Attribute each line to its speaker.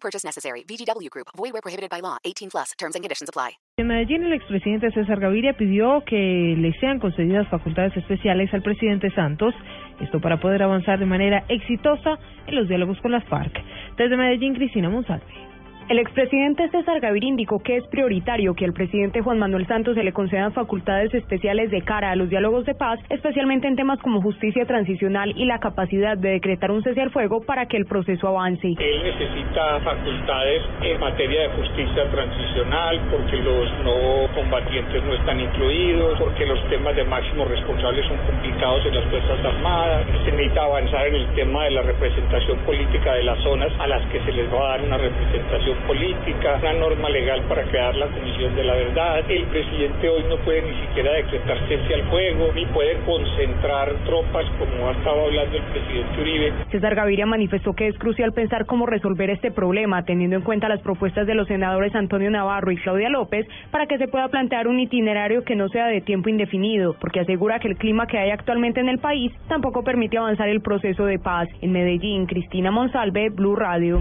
Speaker 1: Purchase necessary. VGW Group. Void where prohibited by law. 18 plus. Terms and conditions apply.
Speaker 2: En Medellín, el expresidente César Gaviria pidió que le sean concedidas facultades especiales al presidente Santos, esto para poder avanzar de manera exitosa en los diálogos con las FARC. Desde Medellín, Cristina Monsalve.
Speaker 3: El expresidente César Gaviria indicó que es prioritario que al presidente Juan Manuel Santos se le concedan facultades especiales de cara a los diálogos de paz, especialmente en temas como justicia transicional y la capacidad de decretar un cese al fuego para que el proceso avance.
Speaker 4: Él necesita facultades en materia de justicia transicional porque los no combatientes no están incluidos, porque los temas de máximo responsables son complicados en las Fuerzas Armadas. Se necesita avanzar en el tema de la representación política de las zonas a las que se les va a dar una representación política, una norma legal para crear la Comisión de la Verdad. El presidente hoy no puede ni siquiera decretar cese al fuego, ni puede concentrar tropas como ha estado hablando el presidente Uribe.
Speaker 3: César Gaviria manifestó que es crucial pensar cómo resolver este problema, teniendo en cuenta las propuestas de los senadores Antonio Navarro y Claudia López, para que se pueda plantear un itinerario que no sea de tiempo indefinido, porque asegura que el clima que hay actualmente en el país tampoco permite avanzar el proceso de paz. En Medellín, Cristina Monsalve, Blue Radio.